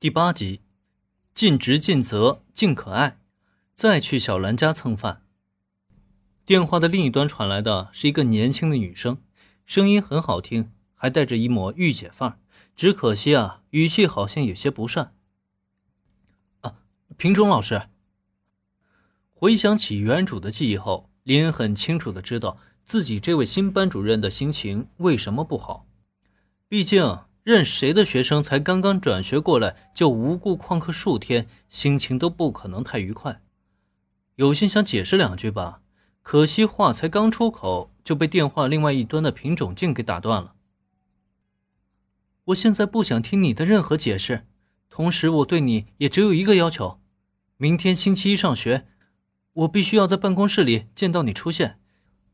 第八集，尽职尽责尽可爱，再去小兰家蹭饭。电话的另一端传来的是一个年轻的女生，声音很好听，还带着一抹御姐范儿。只可惜啊，语气好像有些不善。啊，平中老师。回想起原主的记忆后，林恩很清楚的知道自己这位新班主任的心情为什么不好，毕竟。任谁的学生才刚刚转学过来，就无故旷课数天，心情都不可能太愉快。有心想解释两句吧，可惜话才刚出口，就被电话另外一端的品种镜给打断了。我现在不想听你的任何解释，同时我对你也只有一个要求：明天星期一上学，我必须要在办公室里见到你出现，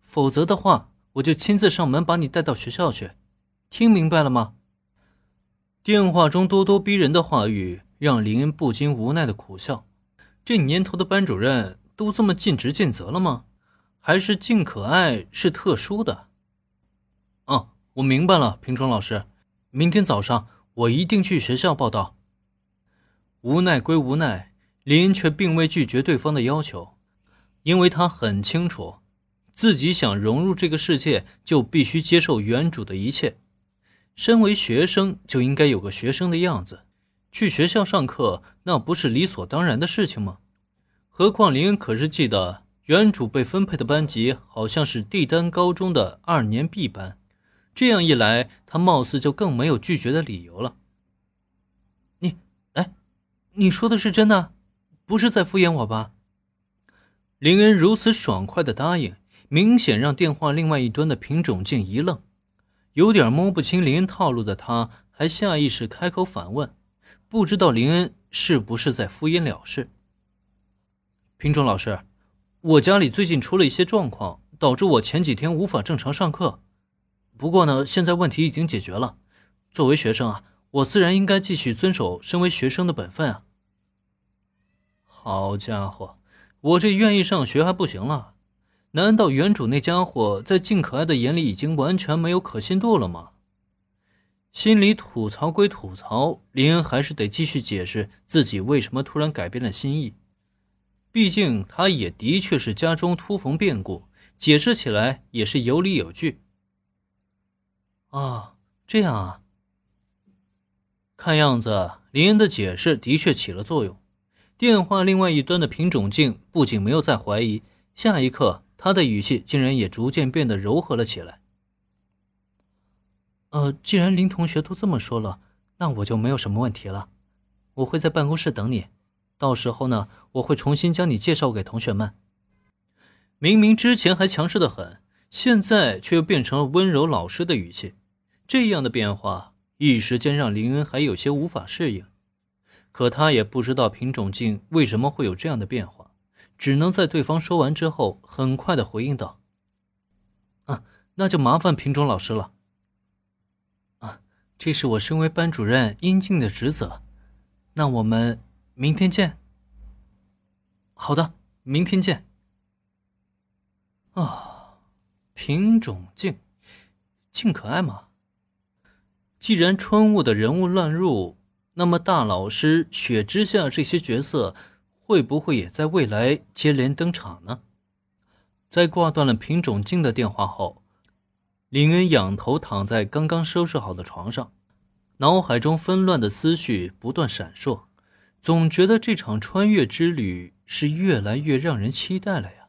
否则的话，我就亲自上门把你带到学校去。听明白了吗？电话中咄咄逼人的话语让林恩不禁无奈的苦笑。这年头的班主任都这么尽职尽责了吗？还是尽可爱是特殊的？哦，我明白了，平川老师，明天早上我一定去学校报道。无奈归无奈，林恩却并未拒绝对方的要求，因为他很清楚，自己想融入这个世界，就必须接受原主的一切。身为学生就应该有个学生的样子，去学校上课那不是理所当然的事情吗？何况林恩可是记得原主被分配的班级好像是帝丹高中的二年 B 班，这样一来，他貌似就更没有拒绝的理由了。你，哎，你说的是真的，不是在敷衍我吧？林恩如此爽快的答应，明显让电话另外一端的品种竟一愣。有点摸不清林恩套路的他，还下意识开口反问：“不知道林恩是不是在敷衍了事？”品种老师，我家里最近出了一些状况，导致我前几天无法正常上课。不过呢，现在问题已经解决了。作为学生啊，我自然应该继续遵守身为学生的本分啊。好家伙，我这愿意上学还不行了？难道原主那家伙在静可爱的眼里已经完全没有可信度了吗？心里吐槽归吐槽，林恩还是得继续解释自己为什么突然改变了心意。毕竟他也的确是家中突逢变故，解释起来也是有理有据。啊，这样啊。看样子林恩的解释的确起了作用。电话另外一端的品种镜不仅没有再怀疑，下一刻。他的语气竟然也逐渐变得柔和了起来。呃，既然林同学都这么说了，那我就没有什么问题了。我会在办公室等你，到时候呢，我会重新将你介绍给同学们。明明之前还强势的很，现在却又变成了温柔老师的语气，这样的变化一时间让林恩还有些无法适应。可他也不知道品种镜为什么会有这样的变化。只能在对方说完之后，很快的回应道：“啊，那就麻烦品种老师了。啊，这是我身为班主任应尽的职责。那我们明天见。好的，明天见。啊，品种静，静可爱吗？既然春雾的人物乱入，那么大老师、雪之下这些角色。”会不会也在未来接连登场呢？在挂断了品种镜的电话后，林恩仰头躺在刚刚收拾好的床上，脑海中纷乱的思绪不断闪烁，总觉得这场穿越之旅是越来越让人期待了呀。